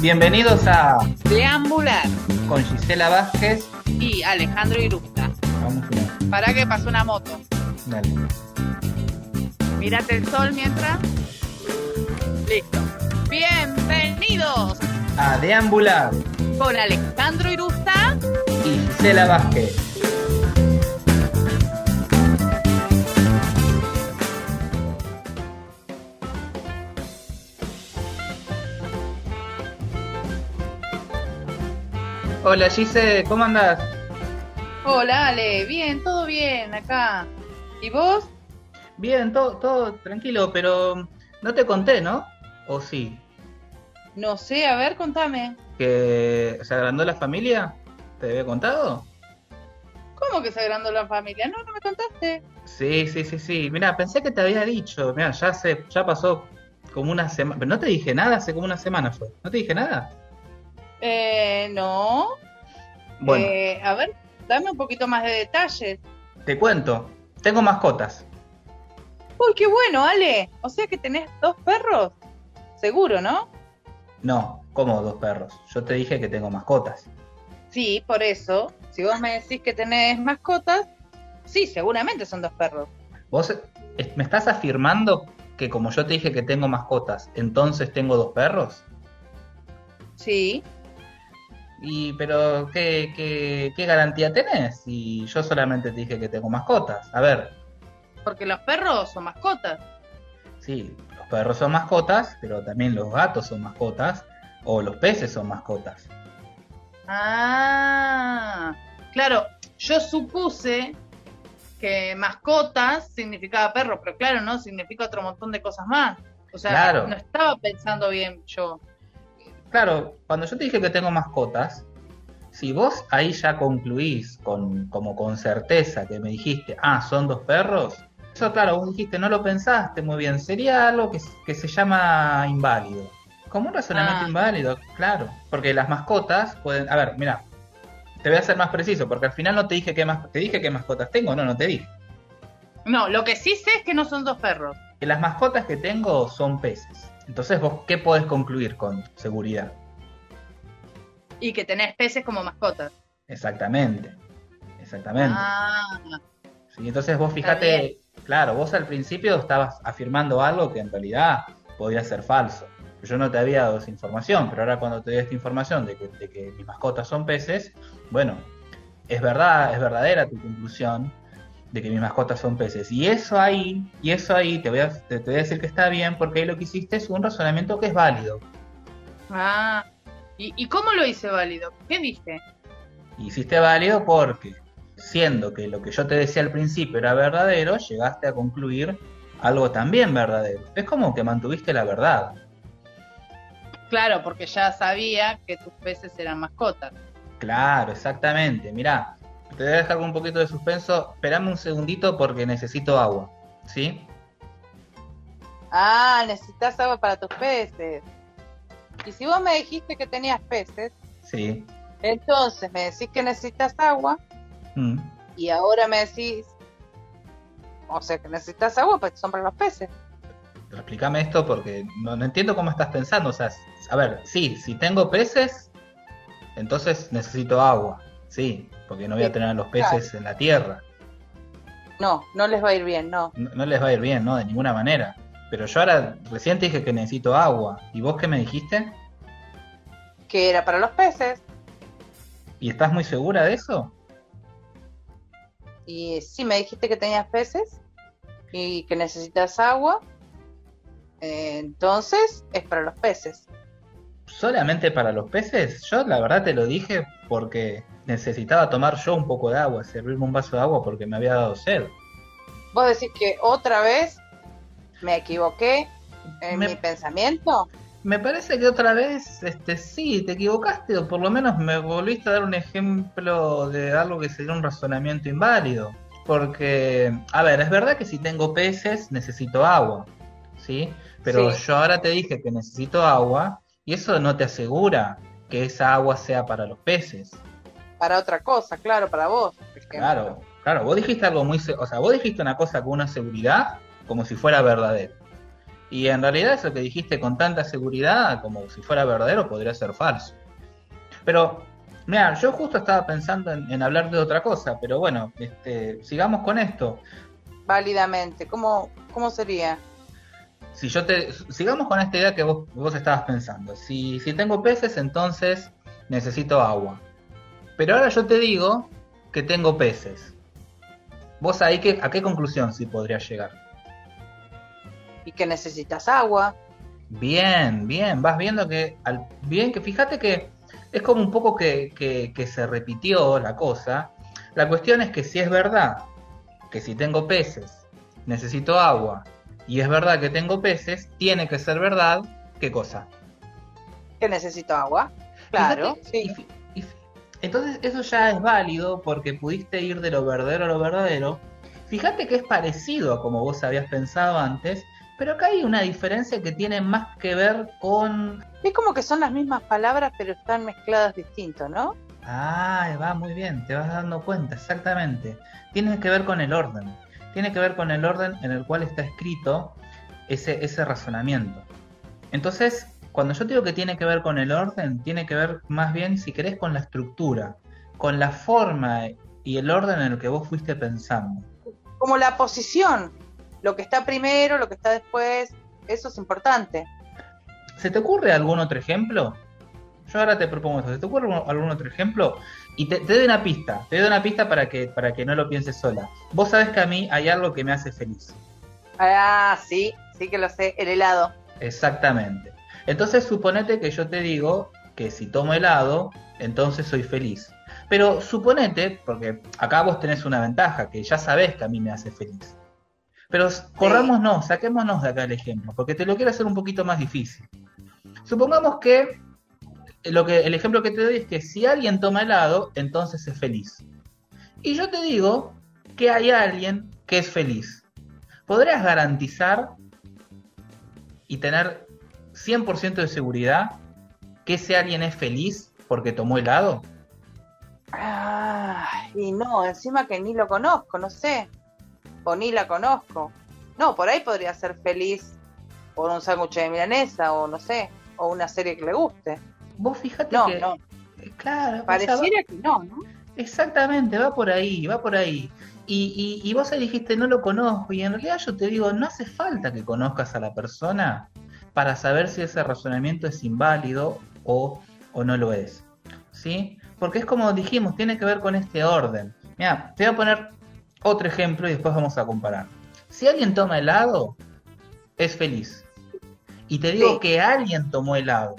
Bienvenidos a Deambular con Gisela Vázquez. y Alejandro Irusta. Vamos a Para que pasó una moto. Dale. Mírate el sol mientras. Listo. Bienvenidos A deambular con Alejandro Irusta. y Gisela Vázquez. Hola Gise, ¿cómo andás? Hola Ale, bien, todo bien acá. ¿Y vos? Bien, todo, todo tranquilo, pero no te conté, ¿no? ¿O sí? No sé, a ver, contame. ¿Que se agrandó la familia? ¿Te había contado? ¿Cómo que se agrandó la familia? No, no me contaste. Sí, sí, sí, sí. Mira, pensé que te había dicho. Mira, ya se, ya pasó como una semana. Pero no te dije nada, hace como una semana fue. ¿No te dije nada? Eh, no. Bueno, Eh, a ver, dame un poquito más de detalles. te cuento. Tengo mascotas. Uy, qué bueno, Ale. O sea que tenés dos perros. Seguro, ¿no? No, como dos perros. Yo te dije que tengo mascotas. Sí, por eso. Si vos me decís que tenés mascotas, sí, seguramente son dos perros. ¿Vos me estás afirmando que como yo te dije que tengo mascotas, entonces tengo dos perros? Sí. Y, pero, ¿qué, qué, qué garantía tenés? Si yo solamente te dije que tengo mascotas. A ver, Porque los perros son mascotas. Sí, los perros son mascotas, pero también los gatos son mascotas o los peces son mascotas. Ah, claro, yo supuse que mascotas significaba perro, pero claro, no, significa otro montón de cosas más. O sea, Claro. no estaba pensando bien yo. Claro, cuando yo te dije que tengo mascotas, si vos ahí ya concluís con, como con certeza que me dijiste, ah, son dos perros, eso claro, vos dijiste, no lo pensaste muy bien, sería algo que, que se llama inválido. Como un razonamiento Ah. inválido, claro, porque las mascotas pueden, a ver, mira, te voy a ser más preciso, porque al final no te dije qué más, te dije qué mascotas tengo, no, no te dije. No, lo que sí sé es que no son dos perros. que las mascotas que tengo son peces. Entonces, vos, ¿qué podés concluir con seguridad? Y que tenés peces como mascotas. Exactamente. Exactamente. Ah, Sí, entonces vos fíjate, claro, vos al principio estabas afirmando algo que en realidad podía ser falso. Yo no te había dado esa información, pero ahora cuando te doy esta información de que, de que mis mascotas son peces, bueno, es verdad, es verdadera tu conclusión de que mis mascotas son peces. Y eso ahí, y eso ahí te voy a, te, te voy a decir que está bien, porque ahí lo que hiciste es un razonamiento que es válido. ah. ¿Y, ¿Y cómo lo hice válido? ¿Qué dije? Hiciste válido porque, siendo que lo que yo te decía al principio era verdadero, llegaste a concluir algo también verdadero. Es como que mantuviste la verdad. Claro, porque ya sabía que tus peces eran mascotas. Claro, exactamente. Mirá, te voy a dejar con un poquito de suspenso. Esperame un segundito porque necesito agua. ¿Sí? Ah, necesitas agua para tus peces. Y si vos me dijiste que tenías peces, Sí. entonces me decís que necesitas agua Mm. y ahora me decís, o sea, que necesitas agua, pues son para los peces. Pero explícame esto porque no, no entiendo cómo estás pensando. O sea, a ver, sí, si tengo peces, entonces necesito agua. Sí, porque no voy a tener a los peces en la tierra. No, no les va a ir bien, no. no, no les va a ir bien, ¿no? De ninguna manera. Pero yo ahora recién te dije que necesito agua. ¿Y vos qué me dijiste? Que era para los peces. ¿Y estás muy segura de eso? Y sí, me dijiste que tenías peces y que necesitas agua. eh, Entonces es para los peces. ¿Solamente para los peces? Yo la verdad te lo dije porque necesitaba tomar yo un poco de agua, servirme un vaso de agua porque me había dado sed. Vos decís que otra vez me equivoqué en Me- mi pensamiento. Me parece que otra vez, este, sí, te equivocaste, o por lo menos me volviste a dar un ejemplo de algo que sería un razonamiento inválido. Porque, a ver, es verdad que si tengo peces necesito agua, ¿sí? Pero Sí. yo ahora te dije que necesito agua y eso no te asegura que esa agua sea para los peces. Para otra cosa, claro, para vos. Claro, claro, vos dijiste algo muy, o sea, vos dijiste una cosa con una seguridad como si fuera verdadero. Y en realidad eso que dijiste con tanta seguridad, como si fuera verdadero, podría ser falso. Pero, mira, yo justo estaba pensando en, hablar de otra cosa, pero bueno, este, sigamos con esto. Válidamente, ¿cómo, cómo sería? Si yo te, sigamos con esta idea que vos, vos estabas pensando. Si, si tengo peces, entonces necesito agua. Pero ahora yo te digo que tengo peces. ¿Vos ahí que, a qué conclusión sí podrías llegar? Y que necesitas agua. Bien, bien, vas viendo que, al, bien, que fíjate que es como un poco que, que, se repitió la cosa. La cuestión es que si es verdad que si tengo peces necesito agua y es verdad que tengo peces, tiene que ser verdad, ¿qué cosa? Que necesito agua. Claro. sí. Entonces eso ya es válido porque pudiste ir de lo verdadero a lo verdadero. Fíjate que es parecido a como vos habías pensado antes, pero acá hay una diferencia que tiene más que ver con es como que son las mismas palabras, pero están mezcladas distinto, ¿no? Ah, va muy bien, te vas dando cuenta, exactamente. Tiene que ver con el orden. Tiene que ver con el orden en el cual está escrito ese, ese razonamiento. Entonces, cuando yo digo que tiene que ver con el orden, tiene que ver más bien, si querés, con la estructura, con la forma y el orden en el que vos fuiste pensando. Como la posición, lo que está primero, lo que está después, eso es importante. ¿Se te ocurre algún otro ejemplo? Yo ahora te propongo eso. ¿Se te ocurre algún otro ejemplo? Y te, doy una pista, te doy una pista para que, para que no lo pienses sola. Vos sabés que a mí hay algo que me hace feliz. Ah, sí, sí que lo sé, el helado. Exactamente. Entonces suponete que yo te digo que si tomo helado, entonces soy feliz. Pero suponete, porque acá vos tenés una ventaja, que ya sabés que a mí me hace feliz. Pero corrámonos, saquémonos de acá el ejemplo, porque te lo quiero hacer un poquito más difícil. Supongamos que, lo que el ejemplo que te doy es que si alguien toma helado, entonces es feliz. Y yo te digo que hay alguien que es feliz. ¿Podrías garantizar y tener 100% de seguridad que ese alguien es feliz porque tomó helado? Ah, y no, encima que ni lo conozco, no sé o ni la conozco. No, por ahí podría ser feliz por un sándwich de milanesa o no sé, o una serie que le guste. Vos fíjate no, que... No, Claro. Pareciera que no, ¿no? Exactamente, va por ahí, va por ahí. Y, y, vos ahí dijiste, no lo conozco, y en realidad yo te digo, no hace falta que conozcas a la persona para saber si ese razonamiento es inválido o, o no lo es. ¿Sí? Porque es como dijimos, tiene que ver con este orden. Mira, te voy a poner otro ejemplo y después vamos a comparar. Si alguien toma helado, es feliz. Y te digo que alguien tomó helado.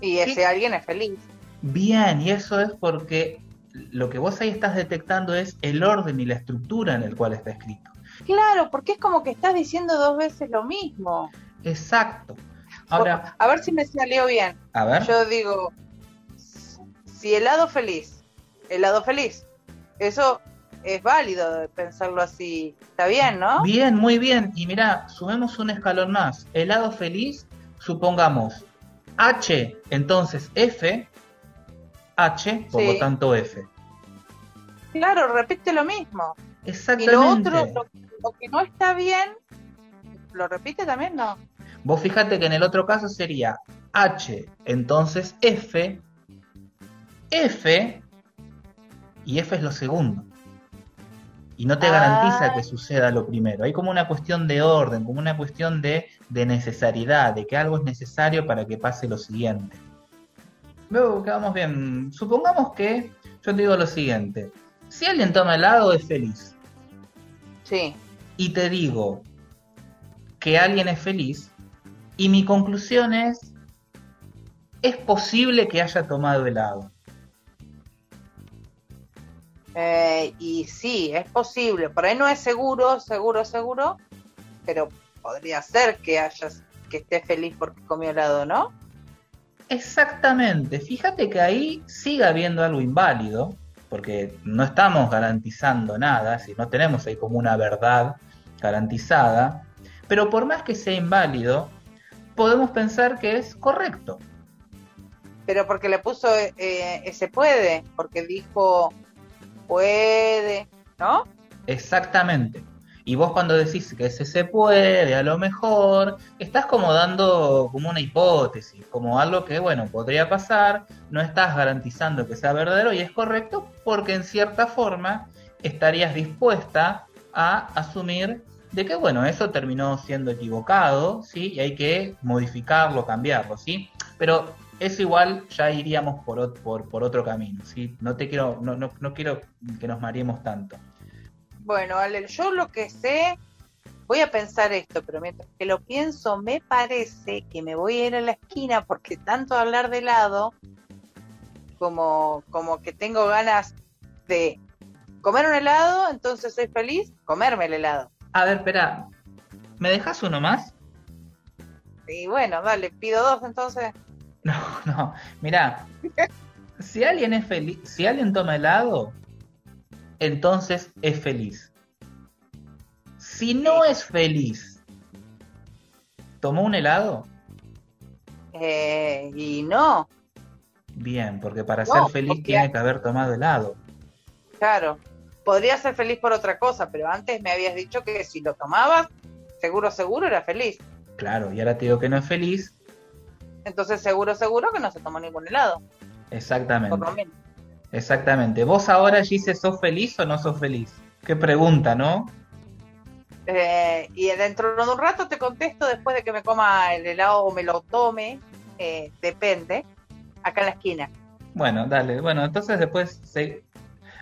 Y ese alguien es feliz. Bien, y eso es porque lo que vos ahí estás detectando es el orden y la estructura en el cual está escrito. Claro, porque es como que estás diciendo dos veces lo mismo. Exacto. Ahora, a ver si me salió bien. A ver. Yo digo, si helado feliz, helado feliz. Eso es válido pensarlo así. Está bien, ¿no? Bien, muy bien. Y mira, sumemos un escalón más. Helado feliz, supongamos H, entonces F, H, por lo tanto F. Claro, repite lo mismo. Exactamente. Y lo otro, lo, que no está bien, lo repite también, ¿no? Vos fíjate que en el otro caso sería H, entonces F, F, y F es lo segundo y no te garantiza ah. que suceda lo primero. Hay como una cuestión de orden, como una cuestión de, de necesidad, de que algo es necesario para que pase lo siguiente. Luego quedamos bien. Supongamos que yo te digo lo siguiente. Si alguien toma helado es feliz. Sí. Y te digo que alguien es feliz y mi conclusión es, es posible que haya tomado helado. Eh, y sí, es posible. Por ahí no es seguro, seguro, seguro, pero podría ser que hayas, que esté feliz porque comió helado, ¿no? Exactamente. Fíjate que ahí sigue habiendo algo inválido, porque no estamos garantizando nada, si no tenemos ahí como una verdad garantizada, pero por más que sea inválido, podemos pensar que es correcto. Pero porque le puso eh, ese puede, porque dijo puede, ¿no? Exactamente. Y vos cuando decís que ese se puede, a lo mejor, estás como dando como una hipótesis, como algo que, bueno, podría pasar, no estás garantizando que sea verdadero y es correcto porque en cierta forma estarías dispuesta a asumir de que, bueno, eso terminó siendo equivocado, ¿sí? Y hay que modificarlo, cambiarlo, ¿sí? Pero es igual, ya iríamos por, por, por otro camino, ¿sí? No te quiero, no, no, no quiero que nos mareemos tanto. Bueno, Ale, yo lo que sé, voy a pensar esto, pero mientras que lo pienso, me parece que me voy a ir a la esquina porque tanto hablar de helado, como, como que tengo ganas de comer un helado, entonces soy feliz, comerme el helado. A ver, espera, ¿me dejas uno más? Y bueno, dale, pido dos entonces. No, no, mira, si alguien es feliz, si alguien toma helado, entonces es feliz. Si no es feliz, ¿tomó un helado? Eh, y no, Bien, porque para No, ser feliz porque- tiene que haber tomado helado. claro. Podría ser feliz por otra cosa, pero antes me habías dicho que si lo tomabas, seguro, seguro era feliz. Claro, y ahora te digo que no es feliz. Entonces, seguro, seguro que no se tomó ningún helado, por lo Exactamente. menos. Exactamente. ¿Vos ahora, Gise, sos feliz o no sos feliz? Qué pregunta, ¿no? Eh, y dentro de un rato te contesto después de que me coma el helado o me lo tome, eh, depende, acá en la esquina. Bueno, dale. Bueno, entonces después... Se...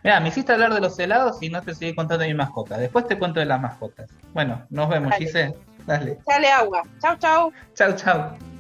Mira, me hiciste hablar de los helados y no te seguí contando de mi mascota. Después te cuento de las mascotas. Bueno, nos vemos, Dale. Gise. Dale. Dale agua. Chau, chau. Chau, chau.